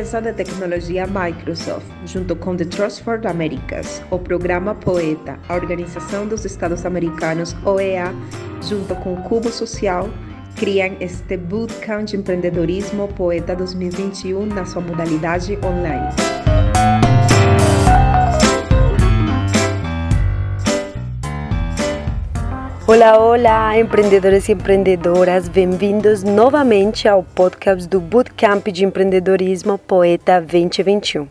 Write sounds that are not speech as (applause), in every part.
empresa de tecnologia Microsoft, junto com The Trust for the Americas, o programa Poeta, a Organização dos Estados Americanos, OEA, junto com o Cubo Social, criam este Bootcamp de Empreendedorismo Poeta 2021 na sua modalidade online. Olá, olá, empreendedores e empreendedoras, bem-vindos novamente ao podcast do Bootcamp de Empreendedorismo Poeta 2021.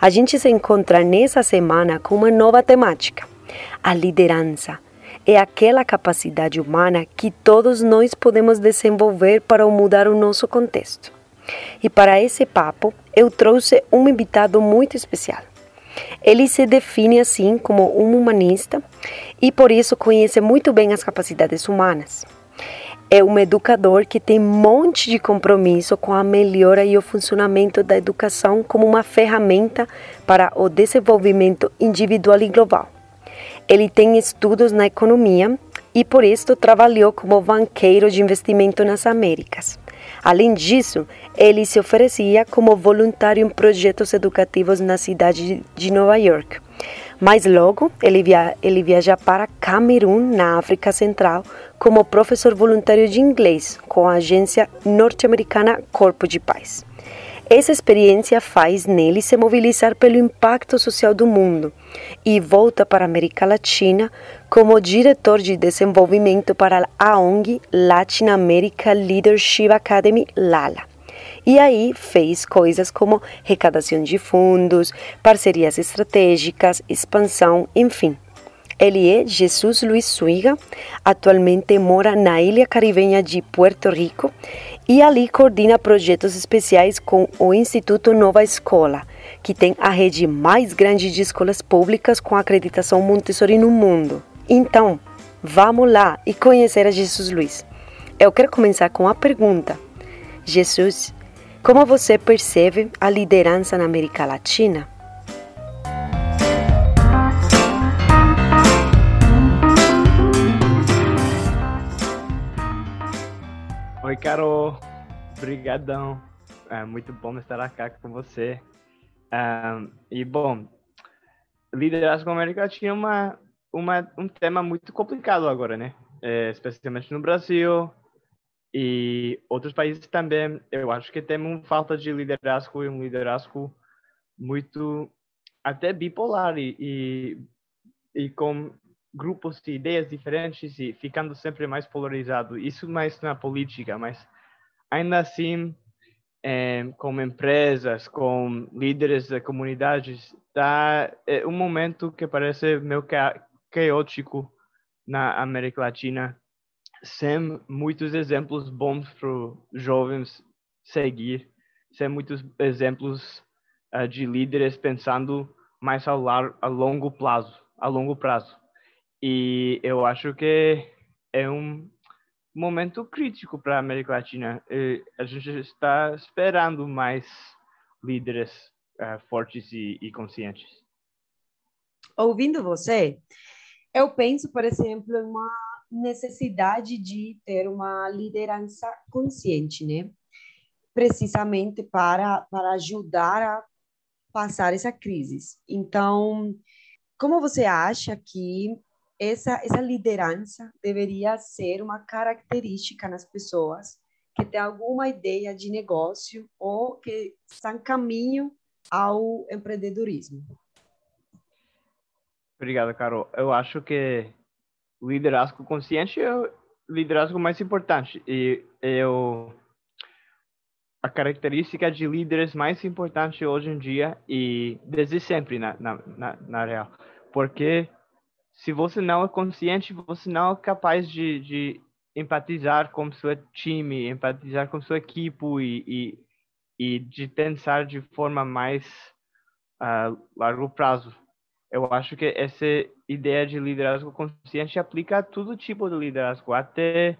A gente se encontra nessa semana com uma nova temática: a liderança. É aquela capacidade humana que todos nós podemos desenvolver para mudar o nosso contexto. E para esse papo, eu trouxe um invitado muito especial. Ele se define assim como um humanista e por isso conhece muito bem as capacidades humanas. É um educador que tem um monte de compromisso com a melhora e o funcionamento da educação como uma ferramenta para o desenvolvimento individual e global. Ele tem estudos na economia e por isso trabalhou como banqueiro de investimento nas Américas. Além disso, ele se oferecia como voluntário em projetos educativos na cidade de Nova York. Mas logo ele, via, ele viaja para Camerun, na África Central, como professor voluntário de inglês com a agência norte-americana Corpo de Paz. Essa experiência faz nele se mobilizar pelo impacto social do mundo e volta para a América Latina como diretor de desenvolvimento para a ONG Latin America Leadership Academy LALA. E aí fez coisas como arrecadação de fundos, parcerias estratégicas, expansão, enfim. Ele é Jesus Luiz Suiga, atualmente mora na ilha caribenha de Puerto Rico e ali coordena projetos especiais com o Instituto Nova Escola, que tem a rede mais grande de escolas públicas com acreditação Montessori no mundo. Então, vamos lá e conhecer a Jesus Luiz. Eu quero começar com a pergunta: Jesus, como você percebe a liderança na América Latina? Oi, Carol. Obrigadão. É muito bom estar aqui com você. Um, e, bom, liderança com a América Latina é uma, uma, um tema muito complicado agora, né? É, especialmente no Brasil e outros países também. Eu acho que temos falta de liderazgo e um liderazgo muito até bipolar e, e, e com grupos de ideias diferentes e ficando sempre mais polarizado. Isso mais na política, mas ainda assim, é, com empresas, com líderes de comunidades, está é um momento que parece meio caótico na América Latina, sem muitos exemplos bons para jovens seguir, sem muitos exemplos uh, de líderes pensando mais ao, a longo prazo, a longo prazo. E eu acho que é um momento crítico para a América Latina. E a gente está esperando mais líderes uh, fortes e, e conscientes. Ouvindo você, eu penso, por exemplo, em uma necessidade de ter uma liderança consciente, né? Precisamente para, para ajudar a passar essa crise. Então, como você acha que essa, essa liderança deveria ser uma característica nas pessoas que têm alguma ideia de negócio ou que estão caminho ao empreendedorismo. Obrigado, Carol. Eu acho que o liderazgo consciente é o liderazgo mais importante e eu a característica de líderes mais importante hoje em dia e desde sempre na, na, na, na real. Porque se você não é consciente, você não é capaz de, de empatizar com seu time, empatizar com sua equipe e, e, e de pensar de forma mais a uh, largo prazo. Eu acho que essa ideia de liderazgo consciente aplica a todo tipo de liderazgo, até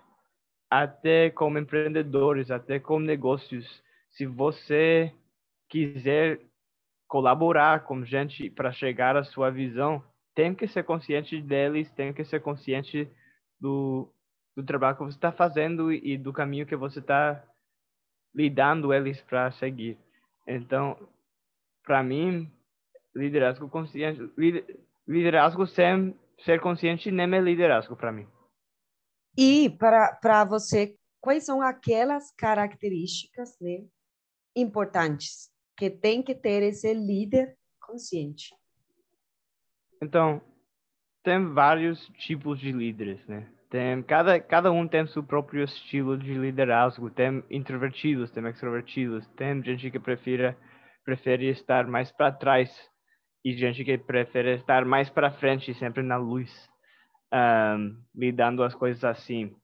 até como empreendedores, até como negócios. Se você quiser colaborar com gente para chegar à sua visão, tem que ser consciente deles, tem que ser consciente do, do trabalho que você está fazendo e do caminho que você está lidando eles para seguir. Então, para mim, liderazgo consciente, liderazgo sem ser consciente nem é liderazgo para mim. E para você, quais são aquelas características né, importantes que tem que ter esse líder consciente? Então, tem vários tipos de líderes, né? Tem, cada, cada um tem seu próprio estilo de liderazgo. Tem introvertidos, tem extrovertidos, tem gente que prefere, prefere estar mais para trás e gente que prefere estar mais para frente, sempre na luz, um, lidando as coisas assim.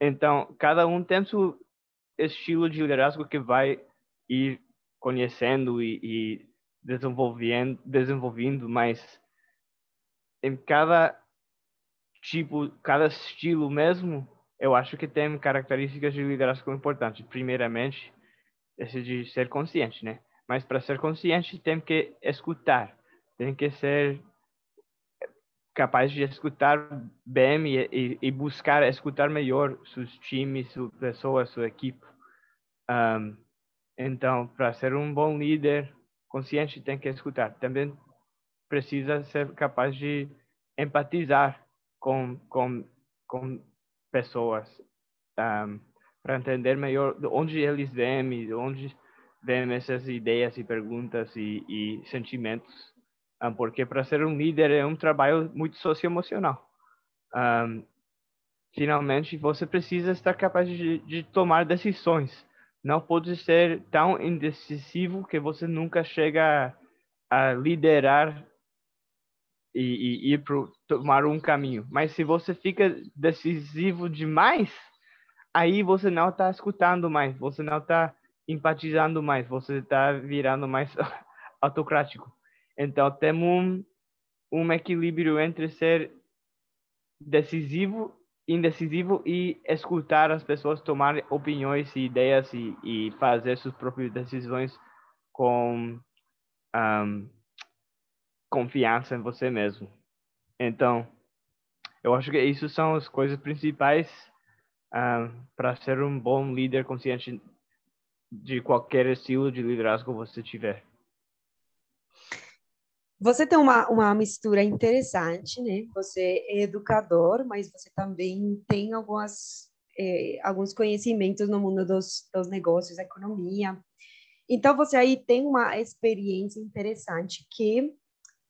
Então, cada um tem seu estilo de liderazgo que vai ir conhecendo e, e desenvolvendo, desenvolvendo mais em cada tipo, cada estilo mesmo, eu acho que tem características de liderazgo importantes. Primeiramente, esse de ser consciente, né? Mas para ser consciente, tem que escutar, tem que ser capaz de escutar bem e, e, e buscar escutar melhor seus times, suas pessoas, sua equipe. Um, então, para ser um bom líder consciente, tem que escutar. Também precisa ser capaz de empatizar com, com, com pessoas um, para entender melhor de onde eles vêm, de onde vêm essas ideias e perguntas e, e sentimentos. Um, porque para ser um líder é um trabalho muito socioemocional. Um, finalmente, você precisa estar capaz de, de tomar decisões. Não pode ser tão indecisivo que você nunca chega a liderar e, e ir para tomar um caminho. Mas se você fica decisivo demais, aí você não está escutando mais, você não está empatizando mais, você está virando mais (laughs) autocrático. Então temos um, um equilíbrio entre ser decisivo, indecisivo e escutar as pessoas tomar opiniões e ideias e, e fazer suas próprias decisões com um, confiança em você mesmo. Então, eu acho que isso são as coisas principais um, ah, para ser um bom líder consciente de qualquer estilo de liderazgo você tiver. Você tem uma, uma mistura interessante, né? Você é educador, mas você também tem algumas, eh, alguns conhecimentos no mundo dos, dos negócios, economia. Então, você aí tem uma experiência interessante que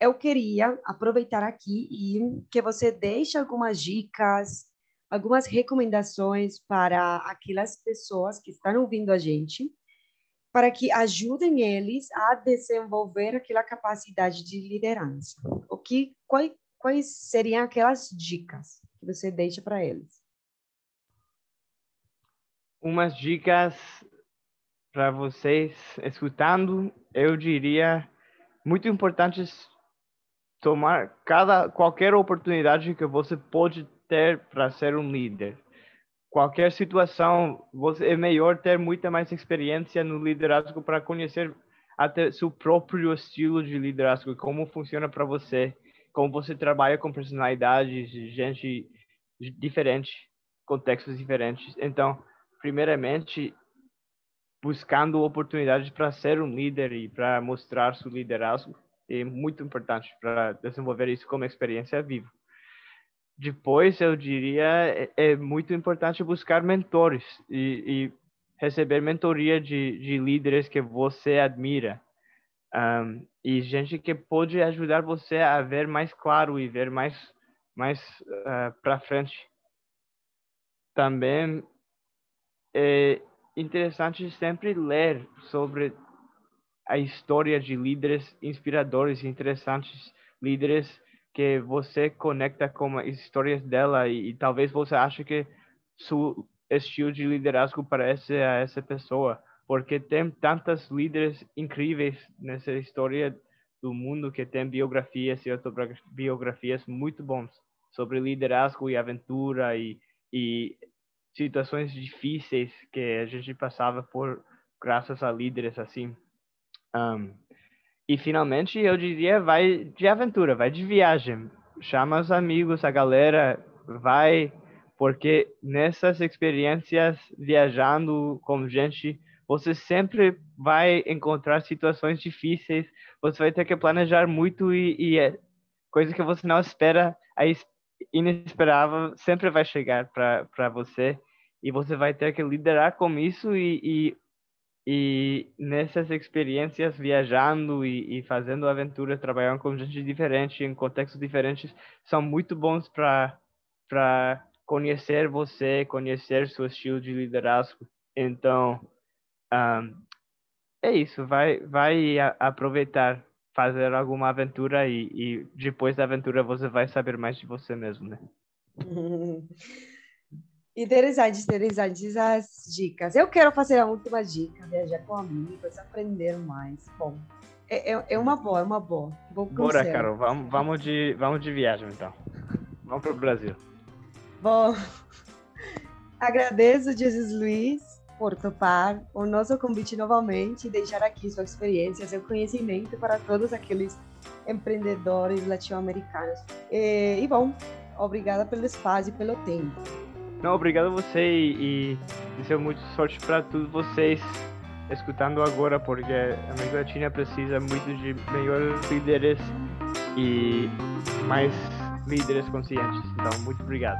eu queria aproveitar aqui e que você deixe algumas dicas, algumas recomendações para aquelas pessoas que estão ouvindo a gente, para que ajudem eles a desenvolver aquela capacidade de liderança. O que quais, quais seriam aquelas dicas que você deixa para eles? Umas dicas para vocês escutando, eu diria muito importantes tomar cada qualquer oportunidade que você pode ter para ser um líder. Qualquer situação, você é melhor ter muita mais experiência no liderazgo para conhecer até seu próprio estilo de liderazgo, como funciona para você, como você trabalha com personalidades, gente diferente, contextos diferentes. Então, primeiramente, buscando oportunidades para ser um líder e para mostrar seu liderazgo é muito importante para desenvolver isso como experiência viva. Depois, eu diria, é, é muito importante buscar mentores e, e receber mentoria de, de, líderes que você admira. Um, e gente que pode ajudar você a ver mais claro e ver mais, mais uh, para frente. Também é interessante sempre ler sobre a história de líderes inspiradores, interessantes, líderes que você conecta com as histórias dela e, e talvez você ache que seu estilo de liderazgo parece a essa pessoa, porque tem tantas líderes incríveis nessa história do mundo que tem biografias e autobiografias muito bons sobre liderazgo e aventura e, e situações difíceis que a gente passava por graças a líderes assim. Um, e finalmente eu diria vai de aventura, vai de viagem. Chama os amigos, a galera, vai, porque nessas experiências viajando com gente, você sempre vai encontrar situações difíceis, você vai ter que planejar muito e, e é coisa que você não espera, a inesperável sempre vai chegar para você e você vai ter que liderar com isso e, e, e nessas experiências viajando e, e, fazendo aventuras, trabalhando com gente diferente, em contextos diferentes, são muito bons para conhecer você, conhecer seu estilo de liderazgo. Então, um, é isso, vai, vai aproveitar fazer alguma aventura e, e, depois da aventura você vai saber mais de você mesmo, né? (laughs) Interessante, interessantes as dicas. Eu quero fazer a última dica, viajar com amigos, aprender mais. Bom, é, é, é uma boa, é uma boa. Bom Bora, Carol, vamos, vamos, de, vamos de viagem então. Vamos para o Brasil. Bom, (laughs) agradeço, Jesus Luiz, por topar o nosso convite novamente e deixar aqui sua experiência, seu conhecimento para todos aqueles empreendedores latino-americanos. E, e, bom, obrigada pelo espaço e pelo tempo. Não, obrigado a você e, e desejo muita sorte para todos vocês escutando agora, porque a América Latina precisa muito de melhores líderes e mais líderes conscientes. Então, muito obrigado.